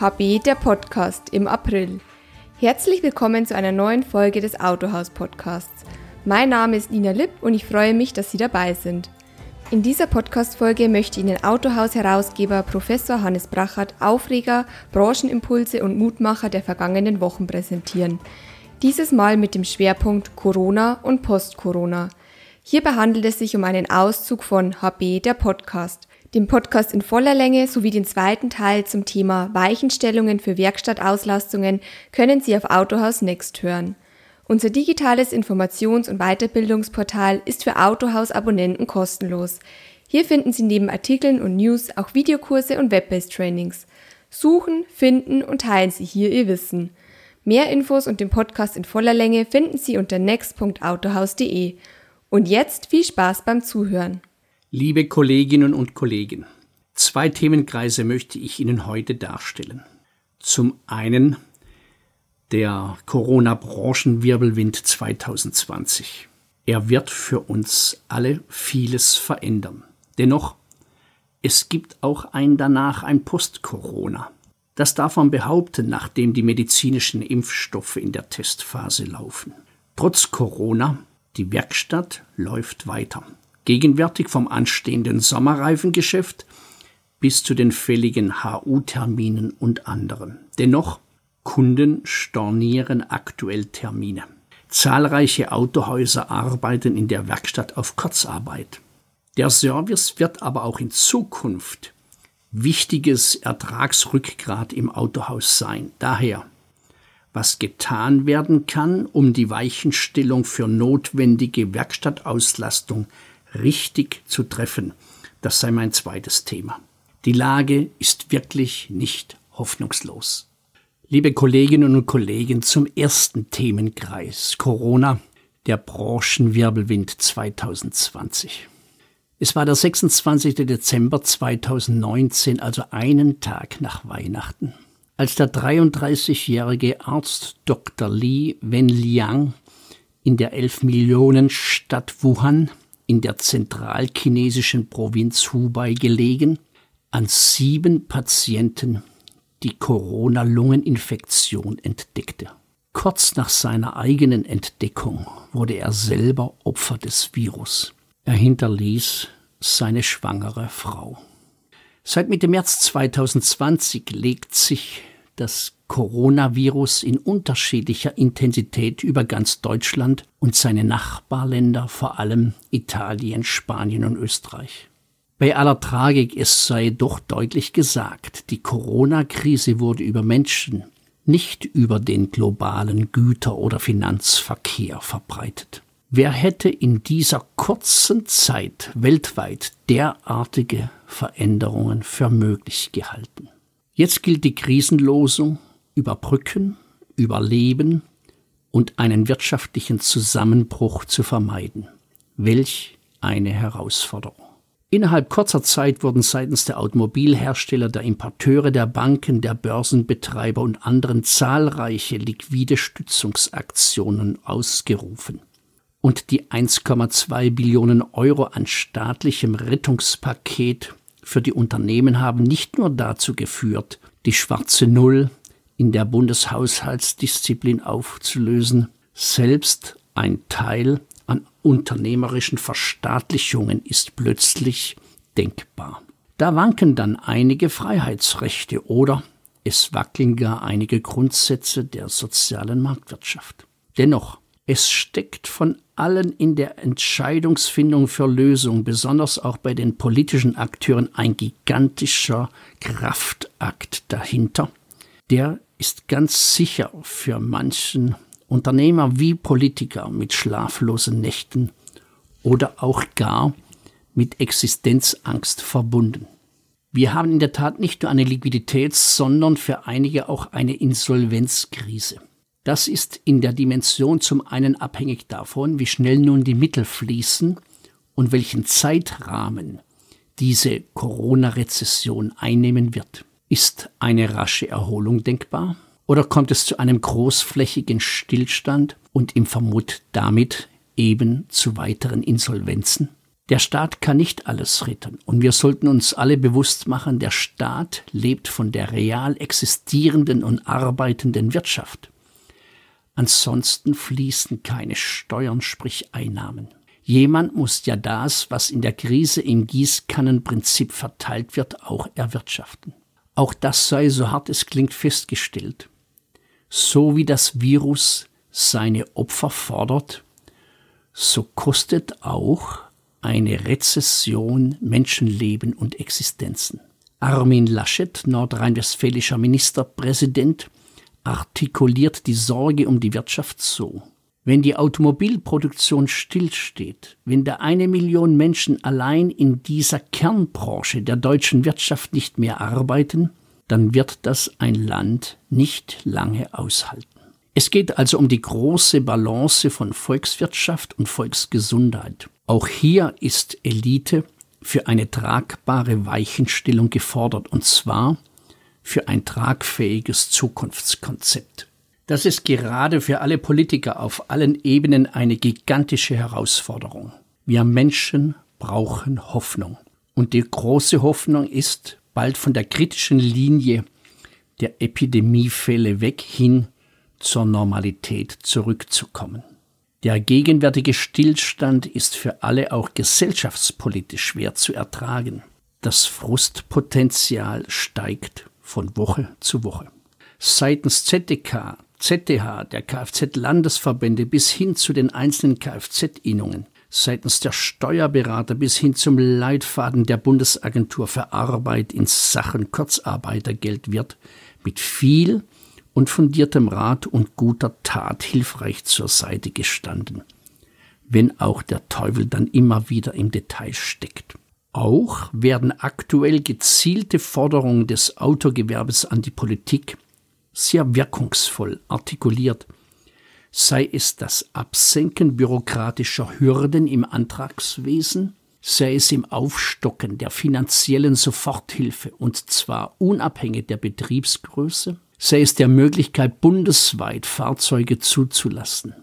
HB der Podcast im April. Herzlich willkommen zu einer neuen Folge des Autohaus Podcasts. Mein Name ist Nina Lipp und ich freue mich, dass Sie dabei sind. In dieser Podcast-Folge möchte Ihnen Autohaus-Herausgeber Professor Hannes Brachert Aufreger, Branchenimpulse und Mutmacher der vergangenen Wochen präsentieren. Dieses Mal mit dem Schwerpunkt Corona und Post-Corona. Hierbei handelt es sich um einen Auszug von HB der Podcast, dem Podcast in voller Länge sowie den zweiten Teil zum Thema Weichenstellungen für Werkstattauslastungen können Sie auf Autohaus Next hören. Unser digitales Informations- und Weiterbildungsportal ist für Autohaus-Abonnenten kostenlos. Hier finden Sie neben Artikeln und News auch Videokurse und Web-based Trainings. Suchen, finden und teilen Sie hier Ihr Wissen. Mehr Infos und den Podcast in voller Länge finden Sie unter next.autohaus.de. Und jetzt viel Spaß beim Zuhören. Liebe Kolleginnen und Kollegen, zwei Themenkreise möchte ich Ihnen heute darstellen. Zum einen der Corona-Branchenwirbelwind 2020. Er wird für uns alle vieles verändern. Dennoch, es gibt auch ein danach, ein Post-Corona. Das darf man behaupten, nachdem die medizinischen Impfstoffe in der Testphase laufen. Trotz Corona, die Werkstatt läuft weiter gegenwärtig vom anstehenden Sommerreifengeschäft bis zu den fälligen HU-Terminen und anderen. Dennoch, Kunden stornieren aktuell Termine. Zahlreiche Autohäuser arbeiten in der Werkstatt auf Kurzarbeit. Der Service wird aber auch in Zukunft wichtiges Ertragsrückgrat im Autohaus sein. Daher, was getan werden kann, um die Weichenstellung für notwendige Werkstattauslastung richtig zu treffen. Das sei mein zweites Thema. Die Lage ist wirklich nicht hoffnungslos. Liebe Kolleginnen und Kollegen, zum ersten Themenkreis Corona, der Branchenwirbelwind 2020. Es war der 26. Dezember 2019, also einen Tag nach Weihnachten, als der 33-jährige Arzt Dr. Li Wenliang in der 11 Millionen Stadt Wuhan in der zentralchinesischen Provinz Hubei gelegen, an sieben Patienten die Corona-Lungeninfektion entdeckte. Kurz nach seiner eigenen Entdeckung wurde er selber Opfer des Virus. Er hinterließ seine schwangere Frau. Seit Mitte März 2020 legt sich das Coronavirus in unterschiedlicher Intensität über ganz Deutschland und seine Nachbarländer, vor allem Italien, Spanien und Österreich. Bei aller Tragik, es sei doch deutlich gesagt, die Corona-Krise wurde über Menschen, nicht über den globalen Güter- oder Finanzverkehr verbreitet. Wer hätte in dieser kurzen Zeit weltweit derartige Veränderungen für möglich gehalten? Jetzt gilt die Krisenlosung überbrücken, überleben und einen wirtschaftlichen Zusammenbruch zu vermeiden. Welch eine Herausforderung. Innerhalb kurzer Zeit wurden seitens der Automobilhersteller, der Importeure, der Banken, der Börsenbetreiber und anderen zahlreiche liquide Stützungsaktionen ausgerufen. Und die 1,2 Billionen Euro an staatlichem Rettungspaket für die Unternehmen haben nicht nur dazu geführt, die schwarze Null in der Bundeshaushaltsdisziplin aufzulösen, selbst ein Teil an unternehmerischen Verstaatlichungen ist plötzlich denkbar. Da wanken dann einige Freiheitsrechte oder es wackeln gar einige Grundsätze der sozialen Marktwirtschaft. Dennoch, es steckt von allen in der Entscheidungsfindung für Lösungen, besonders auch bei den politischen Akteuren, ein gigantischer Kraftakt dahinter. Der ist ganz sicher für manchen Unternehmer wie Politiker mit schlaflosen Nächten oder auch gar mit Existenzangst verbunden. Wir haben in der Tat nicht nur eine Liquiditäts-, sondern für einige auch eine Insolvenzkrise. Das ist in der Dimension zum einen abhängig davon, wie schnell nun die Mittel fließen und welchen Zeitrahmen diese Corona-Rezession einnehmen wird. Ist eine rasche Erholung denkbar? Oder kommt es zu einem großflächigen Stillstand und im Vermut damit eben zu weiteren Insolvenzen? Der Staat kann nicht alles retten und wir sollten uns alle bewusst machen, der Staat lebt von der real existierenden und arbeitenden Wirtschaft. Ansonsten fließen keine Steuern, sprich Einnahmen. Jemand muss ja das, was in der Krise im Gießkannenprinzip verteilt wird, auch erwirtschaften. Auch das sei, so hart es klingt, festgestellt. So wie das Virus seine Opfer fordert, so kostet auch eine Rezession Menschenleben und Existenzen. Armin Laschet, nordrhein-westfälischer Ministerpräsident, artikuliert die Sorge um die Wirtschaft so. Wenn die Automobilproduktion stillsteht, wenn da eine Million Menschen allein in dieser Kernbranche der deutschen Wirtschaft nicht mehr arbeiten, dann wird das ein Land nicht lange aushalten. Es geht also um die große Balance von Volkswirtschaft und Volksgesundheit. Auch hier ist Elite für eine tragbare Weichenstellung gefordert, und zwar für ein tragfähiges Zukunftskonzept. Das ist gerade für alle Politiker auf allen Ebenen eine gigantische Herausforderung. Wir Menschen brauchen Hoffnung. Und die große Hoffnung ist, bald von der kritischen Linie der Epidemiefälle weg hin zur Normalität zurückzukommen. Der gegenwärtige Stillstand ist für alle auch gesellschaftspolitisch schwer zu ertragen. Das Frustpotenzial steigt von Woche zu Woche. Seitens ZDK, ZDH, der Kfz-Landesverbände bis hin zu den einzelnen Kfz-Innungen, seitens der Steuerberater bis hin zum Leitfaden der Bundesagentur für Arbeit in Sachen Kurzarbeitergeld wird mit viel und fundiertem Rat und guter Tat hilfreich zur Seite gestanden, wenn auch der Teufel dann immer wieder im Detail steckt. Auch werden aktuell gezielte Forderungen des Autogewerbes an die Politik sehr wirkungsvoll artikuliert, sei es das Absenken bürokratischer Hürden im Antragswesen, sei es im Aufstocken der finanziellen Soforthilfe und zwar unabhängig der Betriebsgröße, sei es der Möglichkeit, bundesweit Fahrzeuge zuzulassen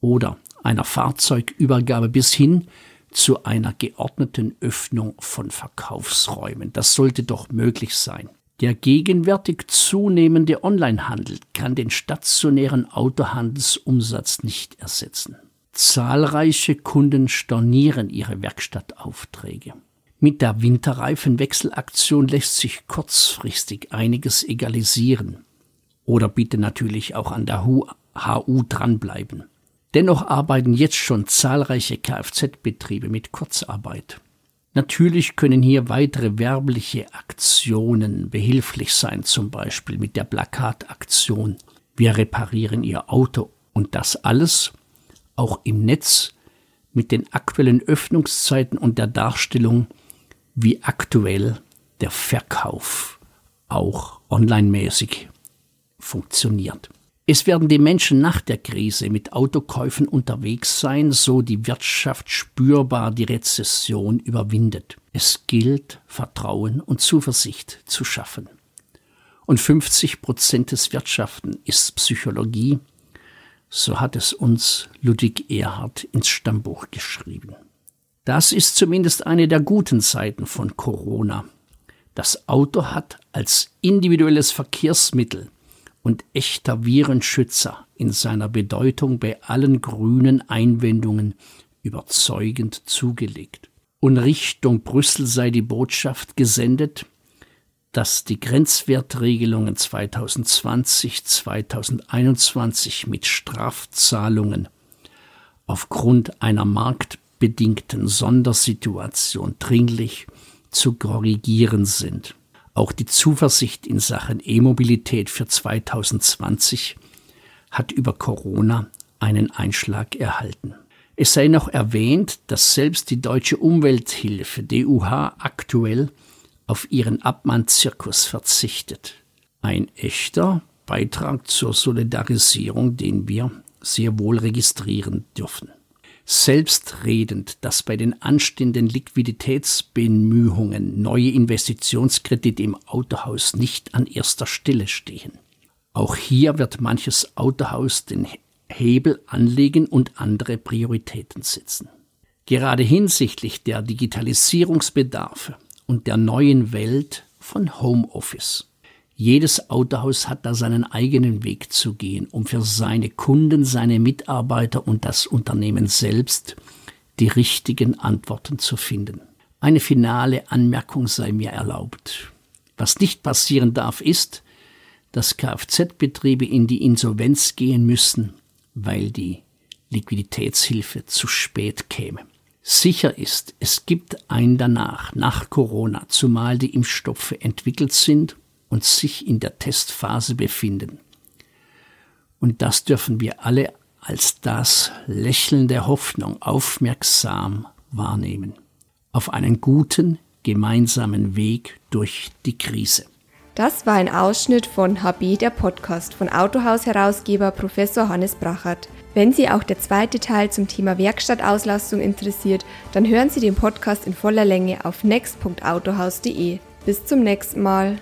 oder einer Fahrzeugübergabe bis hin zu einer geordneten Öffnung von Verkaufsräumen. Das sollte doch möglich sein. Der gegenwärtig zunehmende Onlinehandel kann den stationären Autohandelsumsatz nicht ersetzen. Zahlreiche Kunden stornieren ihre Werkstattaufträge. Mit der Winterreifenwechselaktion lässt sich kurzfristig einiges egalisieren. Oder bitte natürlich auch an der HU dranbleiben. Dennoch arbeiten jetzt schon zahlreiche Kfz-Betriebe mit Kurzarbeit. Natürlich können hier weitere werbliche Aktionen behilflich sein, zum Beispiel mit der Plakataktion Wir reparieren Ihr Auto und das alles auch im Netz mit den aktuellen Öffnungszeiten und der Darstellung, wie aktuell der Verkauf auch online-mäßig funktioniert. Es werden die Menschen nach der Krise mit Autokäufen unterwegs sein, so die Wirtschaft spürbar die Rezession überwindet. Es gilt, Vertrauen und Zuversicht zu schaffen. Und 50 Prozent des Wirtschaften ist Psychologie, so hat es uns Ludwig Erhard ins Stammbuch geschrieben. Das ist zumindest eine der guten Seiten von Corona. Das Auto hat als individuelles Verkehrsmittel und echter Virenschützer in seiner Bedeutung bei allen grünen Einwendungen überzeugend zugelegt. Und Richtung Brüssel sei die Botschaft gesendet, dass die Grenzwertregelungen 2020, 2021 mit Strafzahlungen aufgrund einer marktbedingten Sondersituation dringlich zu korrigieren sind. Auch die Zuversicht in Sachen E-Mobilität für 2020 hat über Corona einen Einschlag erhalten. Es sei noch erwähnt, dass selbst die deutsche Umwelthilfe DUH aktuell auf ihren Abmahnzirkus verzichtet. Ein echter Beitrag zur Solidarisierung, den wir sehr wohl registrieren dürfen selbstredend, dass bei den anstehenden Liquiditätsbemühungen neue Investitionskredite im Autohaus nicht an erster Stelle stehen. Auch hier wird manches Autohaus den Hebel anlegen und andere Prioritäten setzen. Gerade hinsichtlich der Digitalisierungsbedarfe und der neuen Welt von Homeoffice. Jedes Autohaus hat da seinen eigenen Weg zu gehen, um für seine Kunden, seine Mitarbeiter und das Unternehmen selbst die richtigen Antworten zu finden. Eine finale Anmerkung sei mir erlaubt. Was nicht passieren darf, ist, dass Kfz-Betriebe in die Insolvenz gehen müssen, weil die Liquiditätshilfe zu spät käme. Sicher ist, es gibt ein danach, nach Corona, zumal die Impfstoffe entwickelt sind und sich in der Testphase befinden. Und das dürfen wir alle als das Lächeln der Hoffnung aufmerksam wahrnehmen. Auf einen guten, gemeinsamen Weg durch die Krise. Das war ein Ausschnitt von HB, der Podcast von Autohaus-Herausgeber Professor Hannes Brachert. Wenn Sie auch der zweite Teil zum Thema Werkstattauslastung interessiert, dann hören Sie den Podcast in voller Länge auf next.autohaus.de. Bis zum nächsten Mal.